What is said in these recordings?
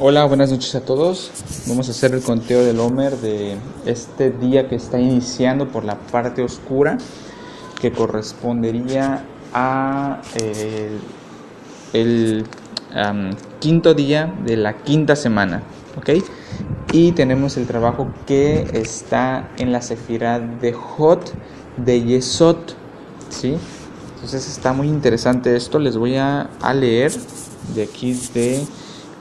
Hola, buenas noches a todos. Vamos a hacer el conteo del Homer de este día que está iniciando por la parte oscura, que correspondería a eh, el quinto día de la quinta semana. ¿ok? Y tenemos el trabajo que está en la sefirá de Hot de Yesod. ¿sí? Entonces está muy interesante esto. Les voy a, a leer de aquí de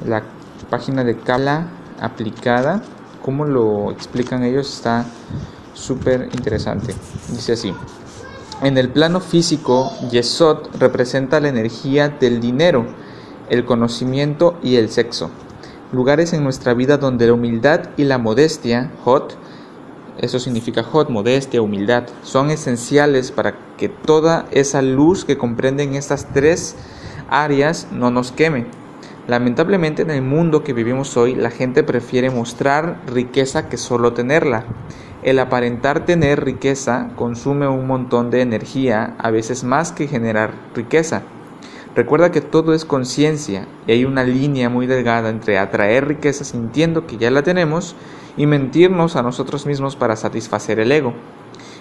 la página de Kala aplicada, cómo lo explican ellos está súper interesante. Dice así. En el plano físico, Yesod representa la energía del dinero, el conocimiento y el sexo. Lugares en nuestra vida donde la humildad y la modestia, Hot, eso significa Hot, modestia, humildad, son esenciales para que toda esa luz que comprenden estas tres áreas no nos queme. Lamentablemente en el mundo que vivimos hoy la gente prefiere mostrar riqueza que solo tenerla. El aparentar tener riqueza consume un montón de energía, a veces más que generar riqueza. Recuerda que todo es conciencia y hay una línea muy delgada entre atraer riqueza sintiendo que ya la tenemos y mentirnos a nosotros mismos para satisfacer el ego.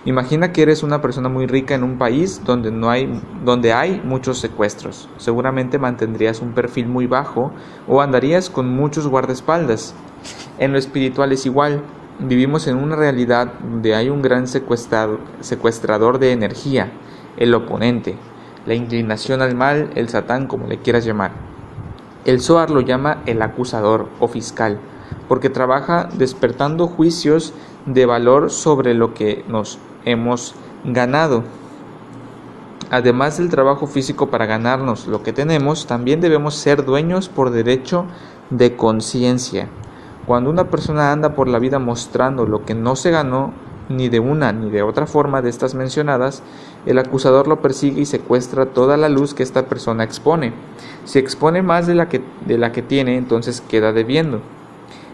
Imagina que eres una persona muy rica en un país donde, no hay, donde hay muchos secuestros. Seguramente mantendrías un perfil muy bajo o andarías con muchos guardaespaldas. En lo espiritual es igual. Vivimos en una realidad donde hay un gran secuestrador de energía, el oponente, la inclinación al mal, el satán, como le quieras llamar. El Zohar lo llama el acusador o fiscal, porque trabaja despertando juicios de valor sobre lo que nos hemos ganado. Además del trabajo físico para ganarnos lo que tenemos, también debemos ser dueños por derecho de conciencia. Cuando una persona anda por la vida mostrando lo que no se ganó, ni de una ni de otra forma de estas mencionadas, el acusador lo persigue y secuestra toda la luz que esta persona expone. Si expone más de la que, de la que tiene, entonces queda debiendo.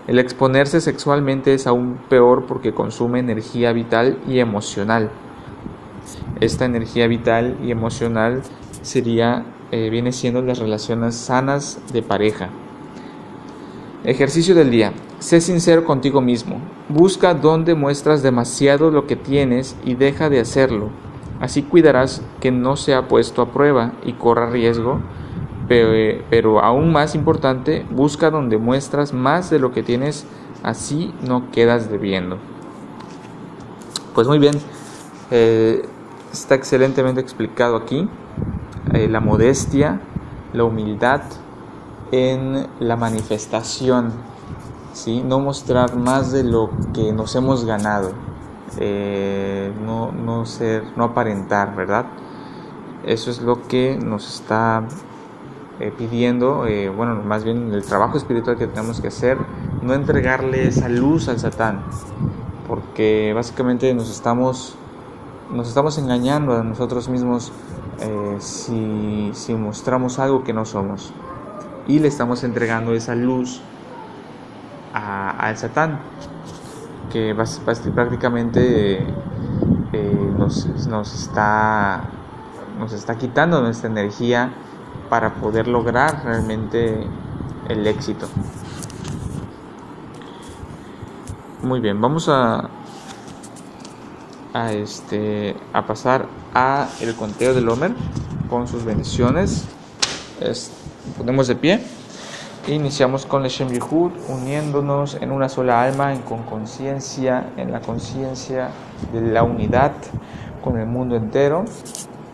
El exponerse sexualmente es aún peor porque consume energía vital y emocional. Esta energía vital y emocional sería, eh, viene siendo las relaciones sanas de pareja. Ejercicio del día. Sé sincero contigo mismo. Busca donde muestras demasiado lo que tienes y deja de hacerlo. Así cuidarás que no sea puesto a prueba y corra riesgo pero, aún más importante, busca donde muestras más de lo que tienes, así no quedas debiendo. Pues muy bien, eh, está excelentemente explicado aquí eh, la modestia, la humildad en la manifestación, ¿sí? no mostrar más de lo que nos hemos ganado, eh, no, no, ser, no aparentar, ¿verdad? Eso es lo que nos está eh, pidiendo, eh, bueno, más bien el trabajo espiritual que tenemos que hacer, no entregarle esa luz al Satán, porque básicamente nos estamos, nos estamos engañando a nosotros mismos eh, si, mostramos algo que no somos y le estamos entregando esa luz al Satán, que prácticamente nos, está, nos está quitando nuestra energía para poder lograr realmente el éxito. Muy bien, vamos a a este a pasar a el conteo del Homer con sus bendiciones. ponemos de pie. Iniciamos con el Shem Yehud, uniéndonos en una sola alma, en, con conciencia, en la conciencia de la unidad con el mundo entero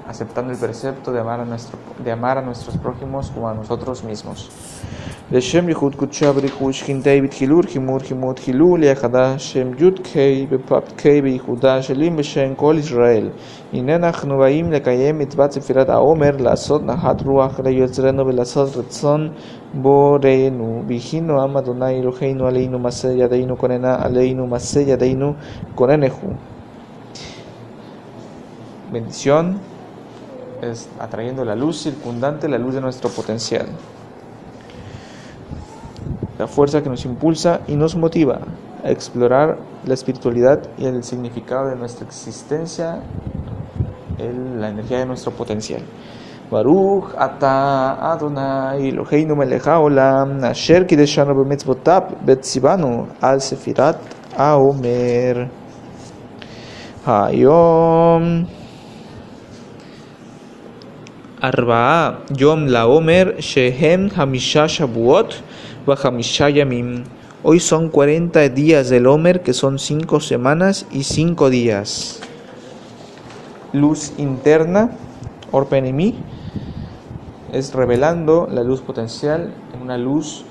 aceptando el precepto de amar a, nuestro, de amar a nuestros prójimos como a nosotros mismos. לשם ייחוד קודשה בריחוד שכינתי בתחילול חימוד חימוד חילול יחדה שם י"ק בפ"ק בייחודה שלים בשם כל ישראל. הנה אנחנו באים לקיים מצוות ספירת העומר, לעשות נחת רוח ליוצרנו ולעשות רצון בוראנו. ויחינו עם אדוני אלוהינו עלינו מעשה ידינו כוננה עלינו מעשה ידינו כוננהו. Bendición es atrayendo la luz circundante, la luz de nuestro potencial. La fuerza que nos impulsa y nos motiva a explorar la espiritualidad y el significado de nuestra existencia, la energía de nuestro potencial. Baruch ata Adonai Eloheinu melech haolam asher kideshanu b'mitzvotav betzivanu al sefirat haomer hayom arba'a yom laomer shehem hamisha shabuot hamisha yamim Hoy son 40 días del Homer, que son 5 semanas y 5 días. Luz interna, Orpenimi, es revelando la luz potencial en una luz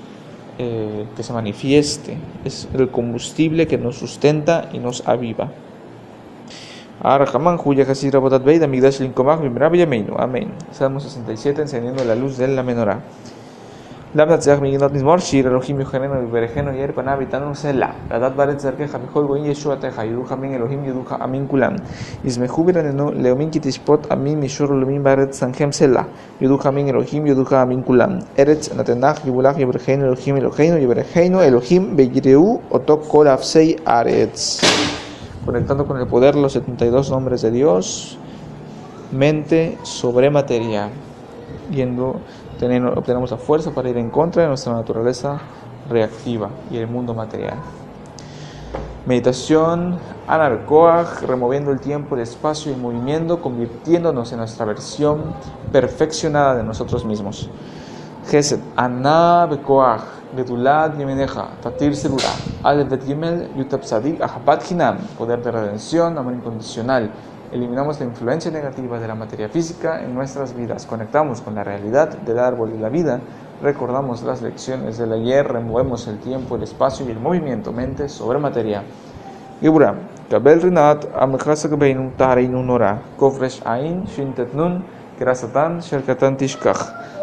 eh, que se manifieste. Es el combustible que nos sustenta y nos aviva. Arhaman Huya Hasir Rabotat Beit Amigdash Linkomach Bimrab Yameinu. Amén. Salmo 67, encendiendo la luz de la menorá. Labdat Zeh Mignat Mismor Shir Elohim Yuhaneno Viverejeno Yer Panav Itanu Sela. Radat Baret Zerke Jamihol Goin Yeshua Teja Yuduja Elohim Yuduja Amin Kulam. Ismehu Biraneno Leomin Kitishpot Amin Mishor Leomin Baret Sanhem Sela. Yuduja Elohim Yuduja Amin Kulam. Eretz Natenach Yibulach Yiberjeno Elohim Elohim Elohim Elohim Beyireu Otok Kol Afsei Aretz. Conectando con el poder los 72 nombres de Dios, mente sobre materia, yendo obtenemos la fuerza para ir en contra de nuestra naturaleza reactiva y el mundo material. Meditación anarcoag, removiendo el tiempo, el espacio y el movimiento, convirtiéndonos en nuestra versión perfeccionada de nosotros mismos. Gesed, Ana Bekoach, Gedulad Yemeneja, Tatir Aleph Gimel, Yutab Sadik, Ahabat Hinam, poder de redención, amor incondicional, Eliminamos la influencia negativa de la materia física en nuestras vidas, conectamos con la realidad del árbol y la vida, recordamos las lecciones del ayer, removemos el tiempo, el espacio y el movimiento, mente sobre materia. Gibura, Kabel Rinat, Amechasakbeinu, Tareinu Nora, Kofresh Ain, Shintet Nun, Sherkatan Tishkach.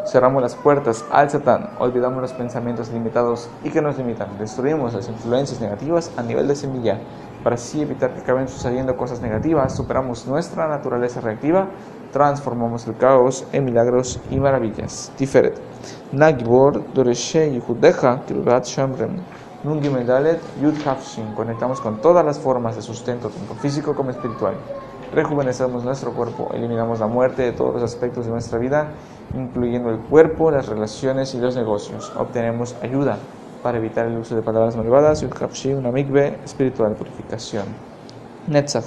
Cerramos las puertas al Satán, olvidamos los pensamientos limitados y que nos limitan, destruimos las influencias negativas a nivel de semilla para así evitar que acaben sucediendo cosas negativas, superamos nuestra naturaleza reactiva, transformamos el caos en milagros y maravillas. Tiferet. Nagbor, Doreshe, Yehudeja, Kirurat Shamrem. Hafshin. Conectamos con todas las formas de sustento, tanto físico como espiritual. Rejuvenecemos nuestro cuerpo, eliminamos la muerte de todos los aspectos de nuestra vida, incluyendo el cuerpo, las relaciones y los negocios. Obtenemos ayuda para evitar el uso de palabras malvadas, y una mikve espiritual, purificación. Netzach,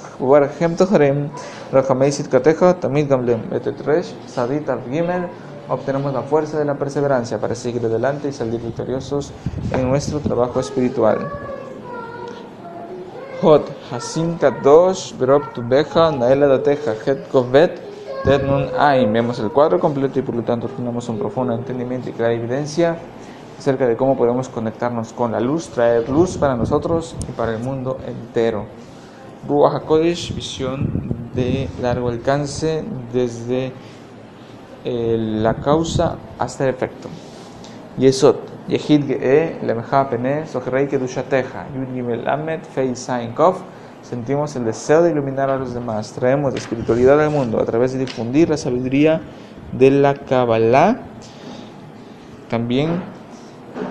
Toharem, Rahameisit Kateja, Tamid Gamlem, Etetresh, Sadit Gimel, obtenemos la fuerza de la perseverancia para seguir adelante y salir victoriosos en nuestro trabajo espiritual. Hot, Hasim Kadosh, Berob Tubeja, Naela Dateja, Het Kovet, Aim. Vemos el cuadro completo y por lo tanto tenemos un profundo entendimiento y clara evidencia acerca de cómo podemos conectarnos con la luz, traer luz para nosotros y para el mundo entero. Ruach visión de largo alcance desde eh, la causa hasta el efecto. Yesod, Yehid Ge'e, Lemecha Pene, Sohrei Kedushateja, Yud Gimel Amet, Fei Sain sentimos el deseo de iluminar a los demás, traemos la espiritualidad al mundo a través de difundir la sabiduría de la Kabbalah. También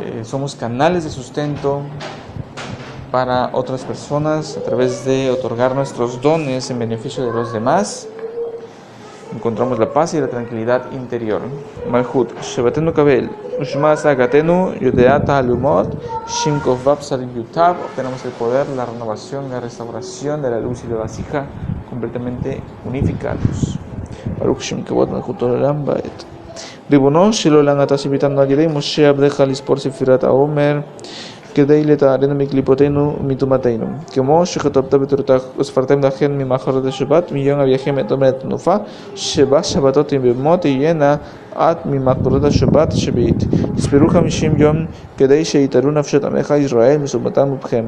eh, somos canales de sustento para otras personas a través de otorgar nuestros dones en beneficio de los demás encontramos la paz y la tranquilidad interior. Malhut, Shevatenu Kabel, Ushma Sagatenu, Yudeata Alumot, Shimkov Vapsalim Yutab, obtenemos el poder, la renovación, la restauración de la luz y la vasija completamente unificados. Baruch Shem Kavod Malhut Olam Baet. Ribono, Shilolan Atashibitan Nagidei, Moshe Abdechal Ispor Sefirat Aomer, עולם אתה שביטלנו על ידי משה עבדך לספור ספירת העומר כדי לטהרנו מקליפותינו ומטומאתנו. כמו שכתבת בתורתך וספרתם לכן ממחרת השבת מיום אביכם את עומר התנופה שבה שבתות במות תהיינה עד ממחרת השבת השביעית. תספרו חמישים יום כדי שיתארו נפשת עמך ישראל מסומתם ובכם.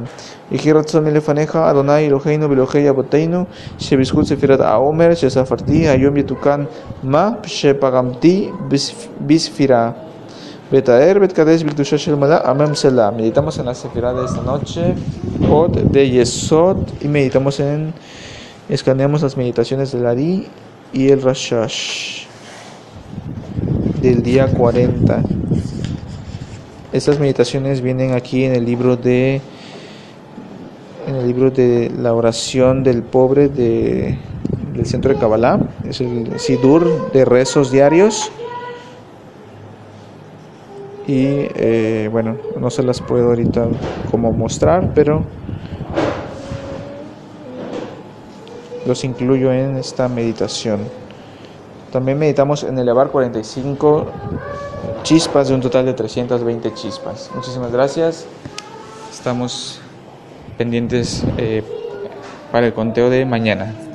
יחי רצון מלפניך אדוני אלוהינו ואלוהי אבותינו שבזכות ספירת העומר שספרתי היום יתוקן מה שפגמתי בספירה. Betaer, Betkadesh, Shelmala, Amem Selah. Meditamos en la Sefirah de esta noche, Od de Yesod, y meditamos en, escaneamos las meditaciones del Ari y el Rashash del día 40. Estas meditaciones vienen aquí en el libro de en el libro de la oración del pobre de, del centro de Kabbalah, es el Sidur de rezos diarios. Y eh, bueno, no se las puedo ahorita como mostrar, pero los incluyo en esta meditación. También meditamos en elevar 45 chispas de un total de 320 chispas. Muchísimas gracias. Estamos pendientes eh, para el conteo de mañana.